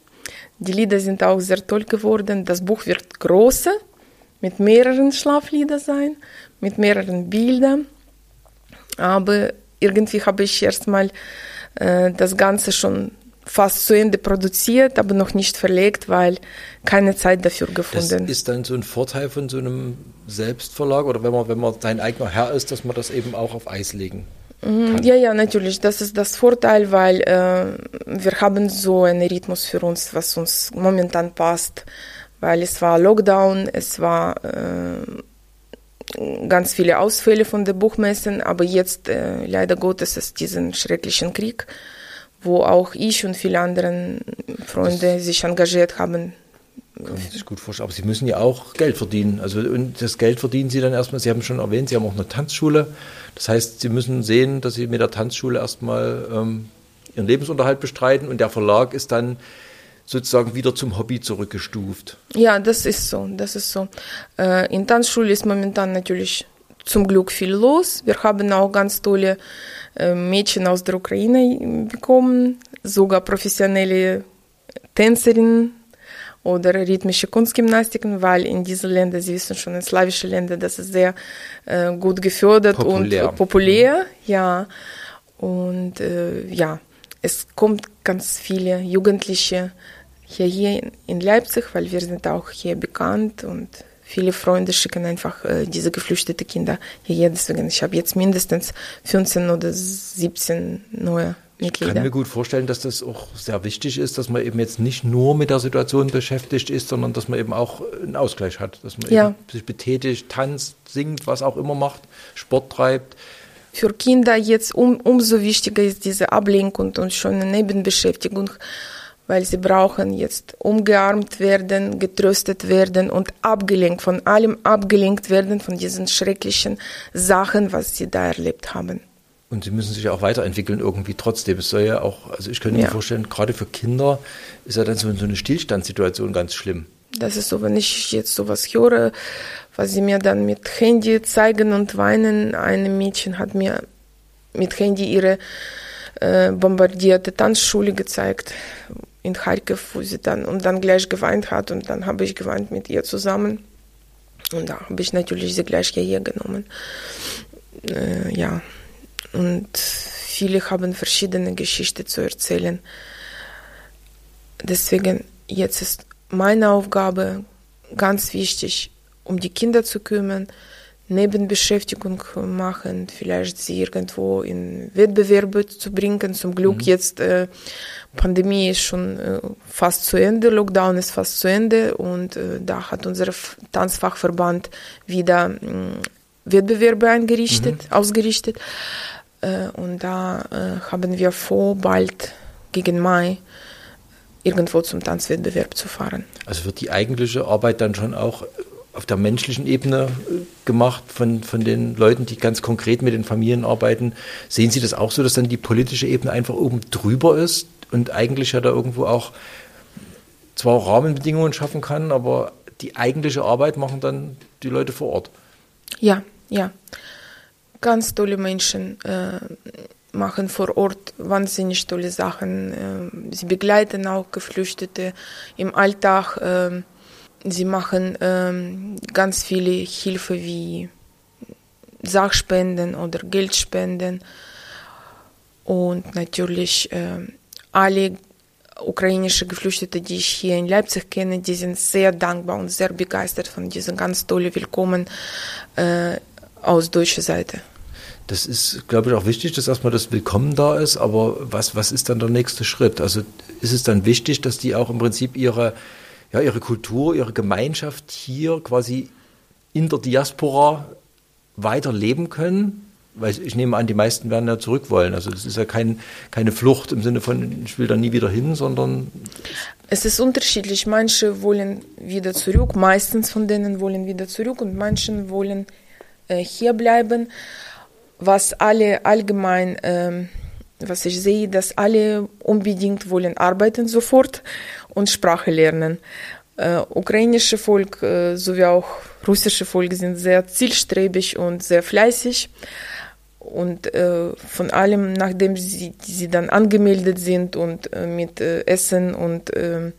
Die Lieder sind auch sehr toll geworden. Das Buch wird größer, mit mehreren Schlaflieder sein, mit mehreren Bildern. Aber irgendwie habe ich erstmal äh, das Ganze schon fast zu Ende produziert, aber noch nicht verlegt, weil keine Zeit dafür Das gefunden. ist dann so ein Vorteil von so einem Selbstverlag oder wenn man, wenn man sein eigener Herr ist, dass man das eben auch auf Eis legen Mhm, Ja, ja, natürlich. Das ist das Vorteil, weil äh, wir haben so einen Rhythmus für uns, was uns momentan passt. Weil es war Lockdown, es war äh, ganz viele Ausfälle von den Buchmessen, aber jetzt äh, leider Gottes ist diesen schrecklichen Krieg, wo auch ich und viele andere Freunde sich engagiert haben. Kann man sich gut vorstellen. Aber Sie müssen ja auch Geld verdienen. Also und das Geld verdienen Sie dann erstmal, Sie haben schon erwähnt, Sie haben auch eine Tanzschule. Das heißt, Sie müssen sehen, dass Sie mit der Tanzschule erstmal ähm, Ihren Lebensunterhalt bestreiten und der Verlag ist dann sozusagen wieder zum Hobby zurückgestuft. Ja, das ist so, das ist so. Äh, in Tanzschule ist momentan natürlich zum Glück viel los. Wir haben auch ganz tolle äh, Mädchen aus der Ukraine bekommen, sogar professionelle Tänzerinnen oder rhythmische Kunstgymnastiken, weil in diesen Ländern, Sie wissen schon, in slawischen Ländern, das ist sehr äh, gut gefördert Populär. und populär, ja. Und äh, ja, es kommt ganz viele Jugendliche hier, hier in Leipzig, weil wir sind auch hier bekannt und viele Freunde schicken einfach äh, diese geflüchteten Kinder hierher. Deswegen, ich habe jetzt mindestens 15 oder 17 neue Ich kann Mitglieder. mir gut vorstellen, dass das auch sehr wichtig ist, dass man eben jetzt nicht nur mit der Situation beschäftigt ist, sondern dass man eben auch einen Ausgleich hat, dass man Ja. eben sich betätigt, tanzt, singt, was auch immer macht, Sport treibt. Für Kinder jetzt um, umso wichtiger ist diese Ablenkung und schon eine Nebenbeschäftigung, weil sie brauchen jetzt umgearmt werden, getröstet werden und abgelenkt, von allem abgelenkt werden, von diesen schrecklichen Sachen, was sie da erlebt haben. Und sie müssen sich auch weiterentwickeln irgendwie trotzdem. Es soll ja auch, also ich könnte mir Ja. vorstellen, gerade für Kinder ist ja dann so, so eine Stillstandssituation ganz schlimm. Das ist so, wenn ich jetzt sowas höre, was sie mir dann mit Handy zeigen und weinen. Ein Mädchen hat mir mit Handy ihre äh, bombardierte Tanzschule gezeigt in Kharkiv, wo sie dann und dann gleich geweint hat und dann habe ich geweint mit ihr zusammen und da habe ich natürlich sie gleich hierher genommen. Äh, ja, und viele haben verschiedene Geschichten zu erzählen. Deswegen jetzt ist meine Aufgabe ganz wichtig, um die Kinder zu kümmern, Nebenbeschäftigung machen, vielleicht sie irgendwo in Wettbewerbe zu bringen. Zum Glück jetzt äh, Pandemie ist schon äh, fast zu Ende, Lockdown ist fast zu Ende und äh, da hat unser F- Tanzfachverband wieder mh, Wettbewerbe eingerichtet, ausgerichtet. Äh, und da äh, haben wir vor, bald gegen Mai irgendwo zum Tanzwettbewerb zu fahren. Also wird die eigentliche Arbeit dann schon auch auf der menschlichen Ebene äh, gemacht von, von den Leuten, die ganz konkret mit den Familien arbeiten. Sehen Sie das auch so, dass dann die politische Ebene einfach oben drüber ist und eigentlich ja da irgendwo auch zwar Rahmenbedingungen schaffen kann, aber die eigentliche Arbeit machen dann die Leute vor Ort? Ja, ja. Ganz tolle Menschen äh, machen vor Ort wahnsinnig tolle Sachen. Äh, sie begleiten auch Geflüchtete im Alltag. Sie machen äh, ganz viele Hilfe wie Sachspenden oder Geldspenden. Und natürlich äh, alle ukrainische Geflüchtete, die ich hier in Leipzig kenne, die sind sehr dankbar und sehr begeistert von diesem ganz tollen Willkommen äh, aus deutscher Seite. Das ist, glaube ich, auch wichtig, dass erstmal das Willkommen da ist, aber was, was ist dann der nächste Schritt? Also ist es dann wichtig, dass die auch im Prinzip ihre, ja, ihre Kultur, ihre Gemeinschaft hier quasi in der Diaspora weiter leben können? Weil ich nehme an, die meisten werden ja zurück wollen. Also das ist ja kein, keine Flucht im Sinne von, ich will da nie wieder hin, sondern. Es ist unterschiedlich. Manche wollen wieder zurück, meistens von denen wollen wieder zurück und manche wollen äh, hier bleiben. Was alle allgemein, äh, was ich sehe, dass alle unbedingt wollen arbeiten sofort und Sprache lernen. Äh, ukrainische Volk äh, sowie auch russische Volk sind sehr zielstrebig und sehr fleißig. Und äh, von allem, nachdem sie, sie dann angemeldet sind und äh, mit äh, Essen und äh,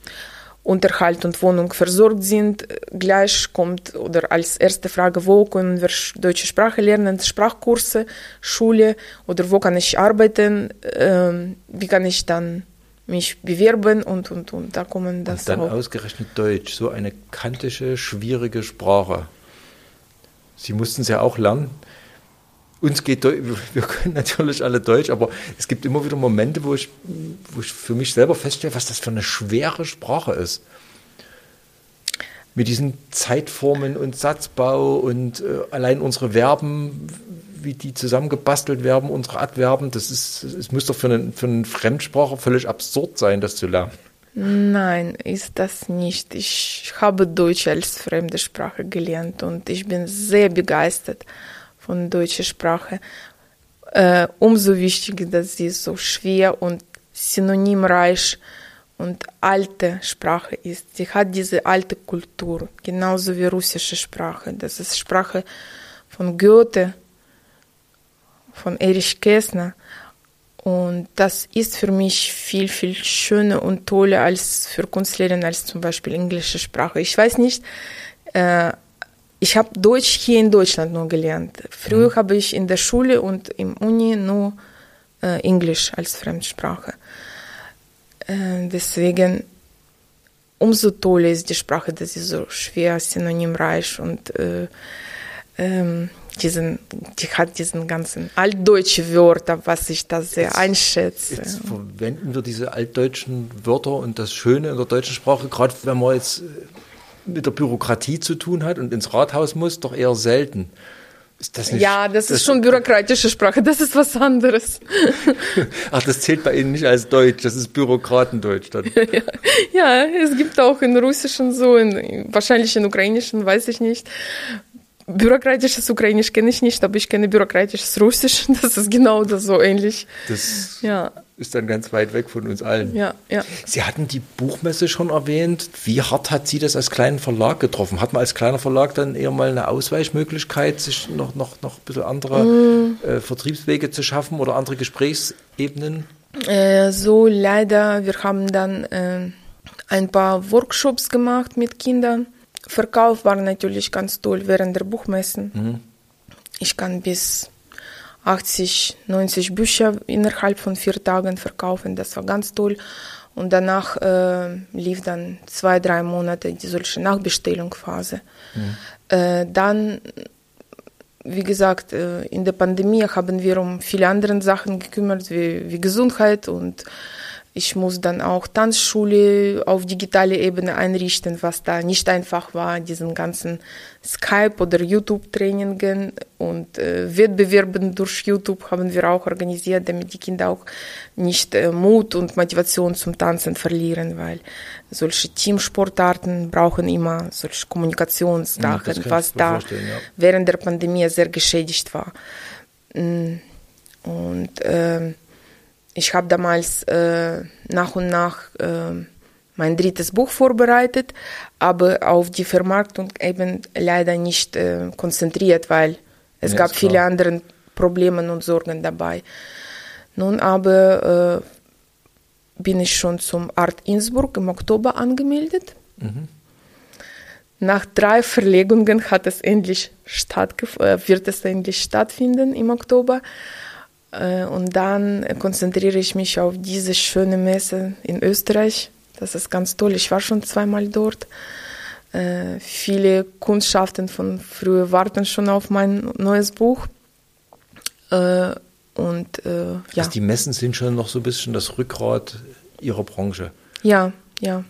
Unterhalt und Wohnung versorgt sind, gleich kommt oder als erste Frage, wo können wir deutsche Sprache lernen, Sprachkurse, Schule oder wo kann ich arbeiten, ähm, wie kann ich dann mich bewerben? Und, und, und da kommen das und dann auch. ausgerechnet Deutsch, so eine kantische, schwierige Sprache. Sie mussten es ja auch lernen uns geht, wir können natürlich alle Deutsch, aber es gibt immer wieder Momente, wo ich, wo ich für mich selber feststelle, was das für eine schwere Sprache ist. Mit diesen Zeitformen und Satzbau und äh, allein unsere Verben, wie die zusammengebastelt werden, unsere Adverben, das ist, es doch für einen, für einen Fremdsprache völlig absurd sein, das zu lernen. Nein, ist das nicht. Ich habe Deutsch als fremde Sprache gelernt und ich bin sehr begeistert von deutscher Sprache. Äh, umso wichtiger, dass sie so schwer und synonymreich und alte Sprache ist. Sie hat diese alte Kultur, genauso wie russische Sprache. Das ist Sprache von Goethe, von Erich Kästner. Und das ist für mich viel, viel schöner und toller als für Kunstlehrerin als zum Beispiel englische Sprache. Ich weiß nicht, äh, ich habe Deutsch hier in Deutschland nur gelernt. Früher mhm. habe ich in der Schule und im Uni nur äh, Englisch als Fremdsprache. Äh, deswegen umso toller ist die Sprache, dass sie so schwer synonymreich und äh, ähm, diesen, die hat diesen ganzen altdeutsche Wörter, was ich da sehr jetzt, einschätze. Jetzt verwenden wir diese altdeutschen Wörter und das Schöne in der deutschen Sprache, gerade wenn man jetzt mit der Bürokratie zu tun hat und ins Rathaus muss, doch eher selten. Das nicht, ja, das, das, ist schon bürokratische Sprache, das ist was anderes. Ach, das zählt bei Ihnen nicht als Deutsch, das ist Bürokratendeutsch dann. ja, ja, es gibt auch in Russischen so, in, wahrscheinlich in Ukrainischen, weiß ich nicht. Bürokratisches Ukrainisch kenne ich nicht, aber ich kenne bürokratisches Russisch, das ist genau das so ähnlich. Das ja ist dann ganz weit weg von uns allen. Ja, ja. Sie hatten die Buchmesse schon erwähnt. Wie hart hat Sie das als kleinen Verlag getroffen? Hat man als kleiner Verlag dann eher mal eine Ausweichmöglichkeit, sich noch, noch, noch ein bisschen andere mm. äh, Vertriebswege zu schaffen oder andere Gesprächsebenen? Äh, so leider, wir haben dann äh, ein paar Workshops gemacht mit Kindern. Verkauf war natürlich ganz toll während der Buchmessen. Mhm. Ich kann bis 80, 90 Bücher innerhalb von vier Tagen verkaufen. Das war ganz toll. Und danach äh, lief dann zwei, drei Monate die solche Nachbestellungsphase. Mhm. Äh, dann, wie gesagt, äh, in der Pandemie haben wir um viele andere Sachen gekümmert, wie, wie Gesundheit und ich muss dann auch Tanzschule auf digitale Ebene einrichten, was da nicht einfach war, diesen ganzen Skype- oder YouTube-Trainingen und äh, Wettbewerben durch YouTube haben wir auch organisiert, damit die Kinder auch nicht äh, Mut und Motivation zum Tanzen verlieren, weil solche Teamsportarten brauchen immer solche Kommunikationssachen, ja, was da ja. während der Pandemie sehr geschädigt war. Mm, und äh, ich habe damals äh, nach und nach äh, mein drittes Buch vorbereitet, aber auf die Vermarktung eben leider nicht äh, konzentriert, weil es ja, gab viele andere Probleme und Sorgen dabei. Nun aber äh, bin ich schon zum Art Innsbruck im Oktober angemeldet. Mhm. Nach drei Verlegungen hat es endlich äh, wird es endlich stattfinden im Oktober. Äh, und dann konzentriere ich mich auf diese schöne Messe in Österreich. Das ist ganz toll. Ich war schon zweimal dort. Äh, viele Kundschaften von früher warten schon auf mein neues Buch. Äh, und äh, ja. Also die Messen sind schon noch so ein bisschen das Rückgrat Ihrer Branche. Ja, ja.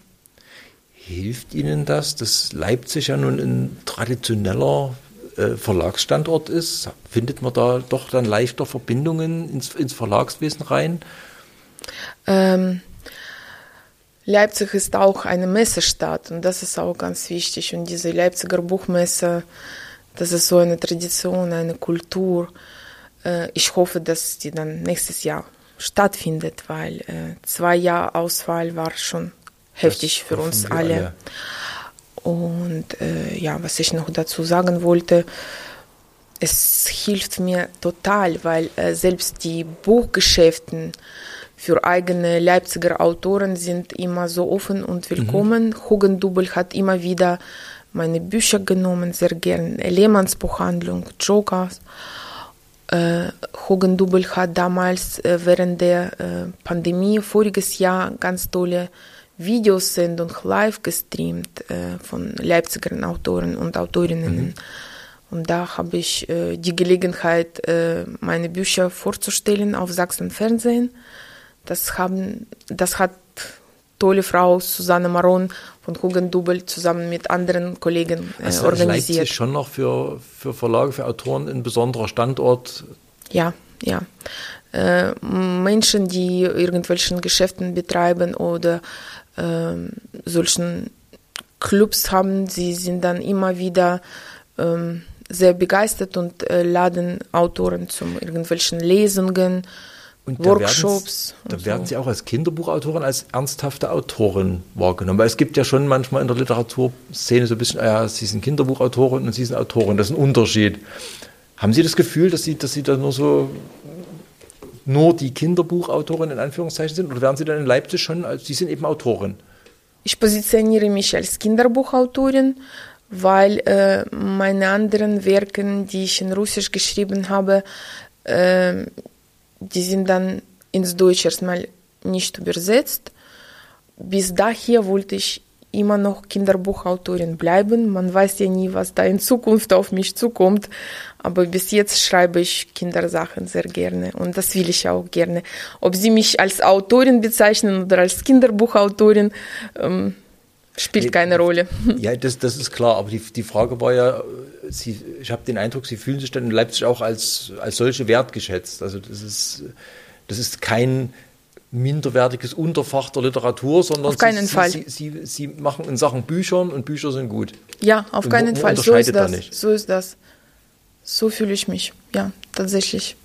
Hilft Ihnen das, dass Leipzig ja nun ein traditioneller äh, Verlagsstandort ist? Findet man da doch dann leichter Verbindungen ins, ins Verlagswesen rein? Ähm, Leipzig ist auch eine Messestadt und das ist auch ganz wichtig. Und diese Leipziger Buchmesse, das ist so eine Tradition, eine Kultur. Äh, ich hoffe, dass die dann nächstes Jahr stattfindet, weil äh, zwei Jahre Auswahl war schon heftig das für uns alle. alle. Und äh, ja, was ich noch dazu sagen wollte, es hilft mir total, weil äh, selbst die Buchgeschäften für eigene Leipziger Autoren sind immer so offen und willkommen. Mhm. Hugendubel hat immer wieder meine Bücher genommen, sehr gern. Lehmanns Buchhandlung, Jokers. Äh, Hugendubel hat damals äh, während der äh, Pandemie voriges Jahr ganz tolle Videosendung live gestreamt äh, von Leipziger Autoren und Autorinnen. Mhm. Und da habe ich äh, die Gelegenheit, äh, meine Bücher vorzustellen auf Sachsen Fernsehen. Das, haben, das hat tolle Frau Susanne Maron von Hugendubel zusammen mit anderen Kollegen äh, also organisiert. Leipzig schon noch für, für Verlage, für Autoren ein besonderer Standort? Ja, ja. Äh, Menschen, die irgendwelchen Geschäften betreiben oder äh, solchen Clubs haben, sie sind dann immer wieder ähm, sehr begeistert und äh, laden Autoren zu irgendwelchen Lesungen, und Workshops. Da, werden, da werden Sie auch als Kinderbuchautorin, als ernsthafte Autorin wahrgenommen. Weil es gibt ja schon manchmal in der Literaturszene so ein bisschen, ja, Sie sind Kinderbuchautorin und Sie sind Autorin. Das ist ein Unterschied. Haben Sie das Gefühl, dass Sie, dass Sie da nur so nur die Kinderbuchautorin in Anführungszeichen sind? Oder werden Sie dann in Leipzig schon, als Sie sind eben Autorin? Ich positioniere mich als Kinderbuchautorin, weil äh, meine anderen Werke, die ich in Russisch geschrieben habe, äh, die sind dann ins Deutsche erstmal nicht übersetzt. Bis dahin wollte ich immer noch Kinderbuchautorin bleiben. Man weiß ja nie, was da in Zukunft auf mich zukommt. Aber bis jetzt schreibe ich Kindersachen sehr gerne und das will ich auch gerne. Ob Sie mich als Autorin bezeichnen oder als Kinderbuchautorin, ähm, spielt keine Rolle. Ja, das, das ist klar. Aber die, die Frage war ja, Sie, ich habe den Eindruck, Sie fühlen sich dann in Leipzig auch als, als solche wertgeschätzt. Also das ist, das ist kein minderwertiges Unterfach der Literatur, sondern auf keinen Sie, Fall. Sie, Sie, Sie, machen in Sachen Büchern und Bücher sind gut. Ja, auf und keinen Fall. So ist das. Da so ist das. So fühle ich mich. Ja, tatsächlich.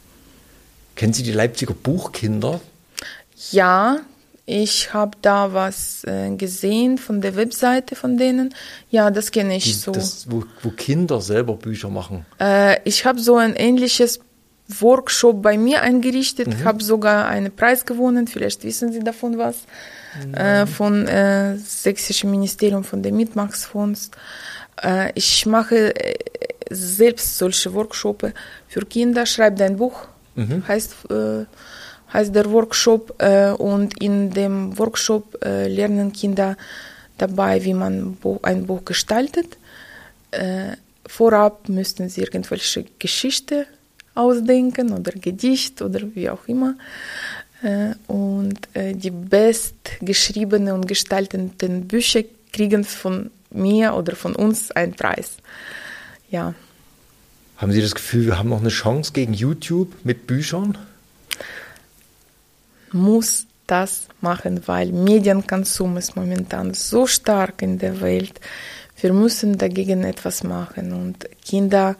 Kennen Sie die Leipziger Buchkinder? Ja, ich habe da was äh, gesehen von der Webseite von denen. Ja, das kenne ich Die, so. Das, wo, wo, Kinder selber Bücher machen. Äh, ich habe so ein ähnliches Workshop bei mir eingerichtet, mhm. habe sogar einen Preis gewonnen. Vielleicht wissen Sie davon was. Äh, von äh, Sächsischen Ministerium von der Mitmachsfonds. Äh, ich mache äh, selbst solche Workshops für Kinder. Schreib dein Buch, mhm. heißt äh, heißt der Workshop äh, und in dem Workshop lernen Kinder dabei, wie man ein Buch gestaltet. Vorab müssten sie irgendwelche Geschichte ausdenken oder Gedicht oder wie auch immer. Äh, und äh, die bestgeschriebenen und gestalteten Bücher kriegen von mir oder von uns einen Preis. Ja. Haben Sie das Gefühl, wir haben noch eine Chance gegen YouTube mit Büchern? muss das machen, weil Medienkonsum ist momentan so stark in der Welt. Wir müssen dagegen etwas machen und Kinder,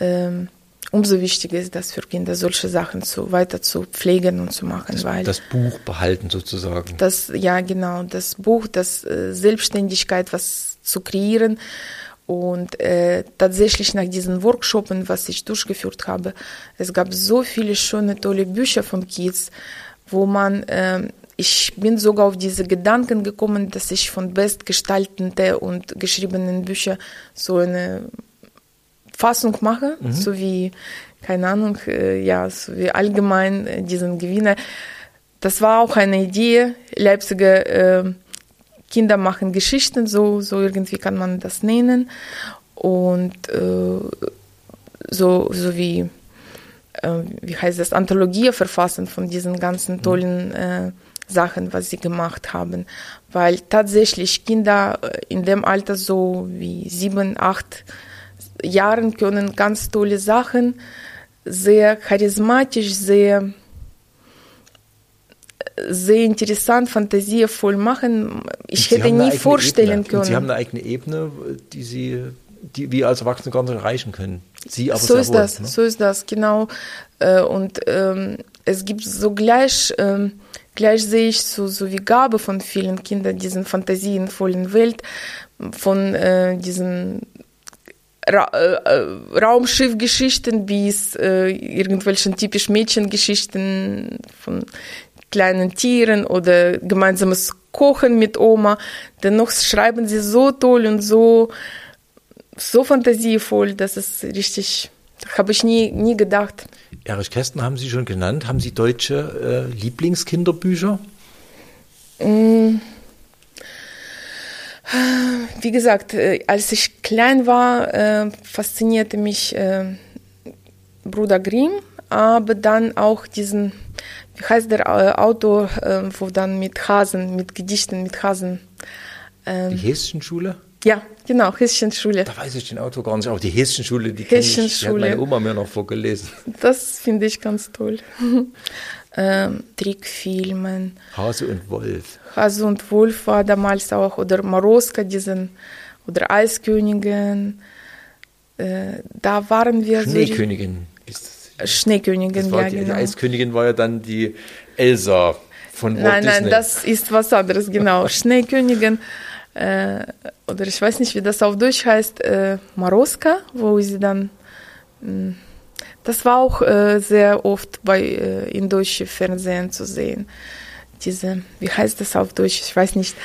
ähm, umso wichtiger ist das für Kinder, solche Sachen zu, weiter zu pflegen und zu machen. Das, weil das Buch behalten sozusagen. Das, ja, genau, das Buch, das äh, Selbstständigkeit, was zu kreieren. Und äh, tatsächlich nach diesen Workshops, was ich durchgeführt habe, es gab so viele schöne, tolle Bücher von Kids, wo man, äh, ich bin sogar auf diese Gedanken gekommen, dass ich von bestgestalteten und geschriebenen Büchern so eine Fassung mache, mhm. so wie, keine Ahnung, äh, ja, so wie allgemein äh, diesen Gewinner. Das war auch eine Idee, Leipziger äh, Kinder machen Geschichten, so, so irgendwie kann man das nennen. Und äh, so, so wie äh, wie heißt das, Anthologie verfassen von diesen ganzen tollen äh, Sachen, was sie gemacht haben. Weil tatsächlich Kinder äh, in dem Alter so wie sieben, acht Jahren können ganz tolle Sachen, sehr charismatisch, sehr sehr interessant, fantasievoll machen. Ich hätte nie vorstellen Ebene. können. Und Sie haben eine eigene Ebene, die Sie, die wir als Erwachsene gar nicht erreichen können. Sie aber so ist wohl, das, ne? so ist das, genau. Äh, Und ähm, es gibt so gleich, ähm, gleich sehe ich so, so wie Gabe von vielen Kindern, diesen fantasievollen Welt, von äh, diesen Ra äh, äh, Raumschiffgeschichten bis äh, irgendwelchen typisch Mädchengeschichten von kleinen Tieren oder gemeinsames Kochen mit Oma. Dennoch schreiben sie so toll und so, so fantasievoll, dass es richtig, habe ich nie, nie gedacht. Erich Kästen haben Sie schon genannt. Haben Sie deutsche äh, Lieblingskinderbücher? Wie gesagt, äh, als ich klein war, äh, faszinierte mich äh, Bruder Grimm, aber dann auch diesen, wie heißt der Autor, wo dann mit Hasen, mit Gedichten mit Hasen. Die Häschenschule? Ja, genau, Häschenschule. Da weiß ich den Autor gar nicht, aber die Häschenschule, die kenne ich. Die hat meine Oma mir noch vorgelesen. Das finde ich ganz toll. ähm, Trickfilmen. Hase und Wolf. Hase und Wolf war damals auch, oder Maroska, diesen, oder Eiskönigin. Äh, da waren wir Schneekönigin ist so. das. Schneekönigin, das war ja, die, genau. die Eiskönigin war ja dann die Elsa von Walt Nein, Disney. nein, das ist was anderes, genau. Schneekönigin, äh, oder ich weiß nicht, wie das auf Deutsch heißt, äh, Maroska, wo sie dann. Mh, das war auch äh, sehr oft bei äh, in deutschen Fernsehen zu sehen. Diese, wie heißt das auf Deutsch? Ich weiß nicht.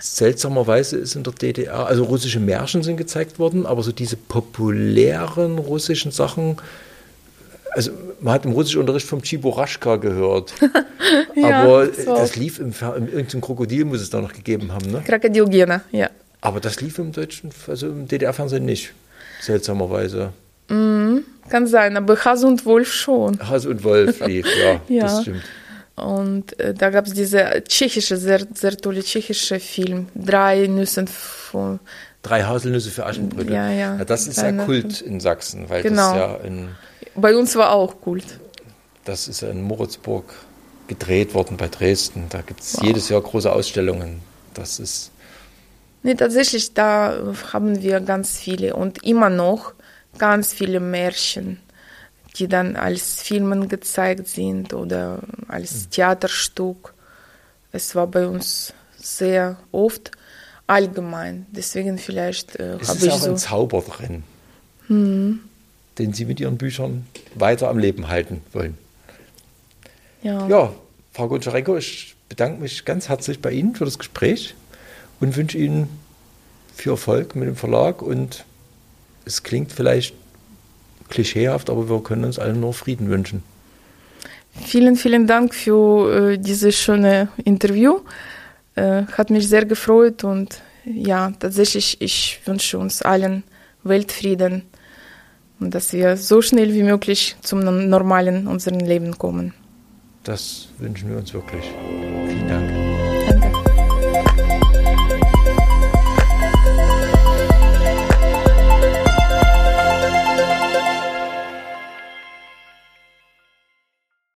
Seltsamerweise ist in der DDR, also russische Märchen sind gezeigt worden, aber so diese populären russischen Sachen, also man hat im Russischunterricht vom Chiborashka gehört, Ja, aber so. das lief im, im irgendein Krokodil muss es da noch gegeben haben, ne? Krokodilgena, ja. Aber das lief im deutschen, also im DDR-Fernsehen nicht, seltsamerweise. Kann sein, aber Hase und Wolf schon. Hase und Wolf lief, ja, Ja. das stimmt. Und äh, da gab es diese tschechische, sehr, sehr tolle tschechische Film, Drei Nüssen von, Drei Haselnüsse für Aschenbrödel. Ja, ja. das ist ja Nüsse. Kult in Sachsen, weil Genau. das ja in, bei uns war auch Kult. das ist ja in Moritzburg gedreht worden bei Dresden. Da gibt es jedes Jahr große Ausstellungen. Das ist Nee, tatsächlich, da haben wir ganz viele und immer noch ganz viele Märchen, die dann als Filmen gezeigt sind oder als Theaterstück. Es war bei uns sehr oft allgemein. Deswegen vielleicht äh, Es habe ist ich auch so. ein Zauber drin, den Sie mit Ihren Büchern weiter am Leben halten wollen. Ja. Ja, Frau Goncharenko, ich bedanke mich ganz herzlich bei Ihnen für das Gespräch und wünsche Ihnen viel Erfolg mit dem Verlag. Und es klingt vielleicht klischeehaft, aber wir können uns allen nur Frieden wünschen. Vielen, vielen Dank für äh, dieses schöne Interview. Äh, hat mich sehr gefreut und ja, tatsächlich, ich wünsche uns allen Weltfrieden und dass wir so schnell wie möglich zum normalen unseren Leben kommen. Das wünschen wir uns wirklich.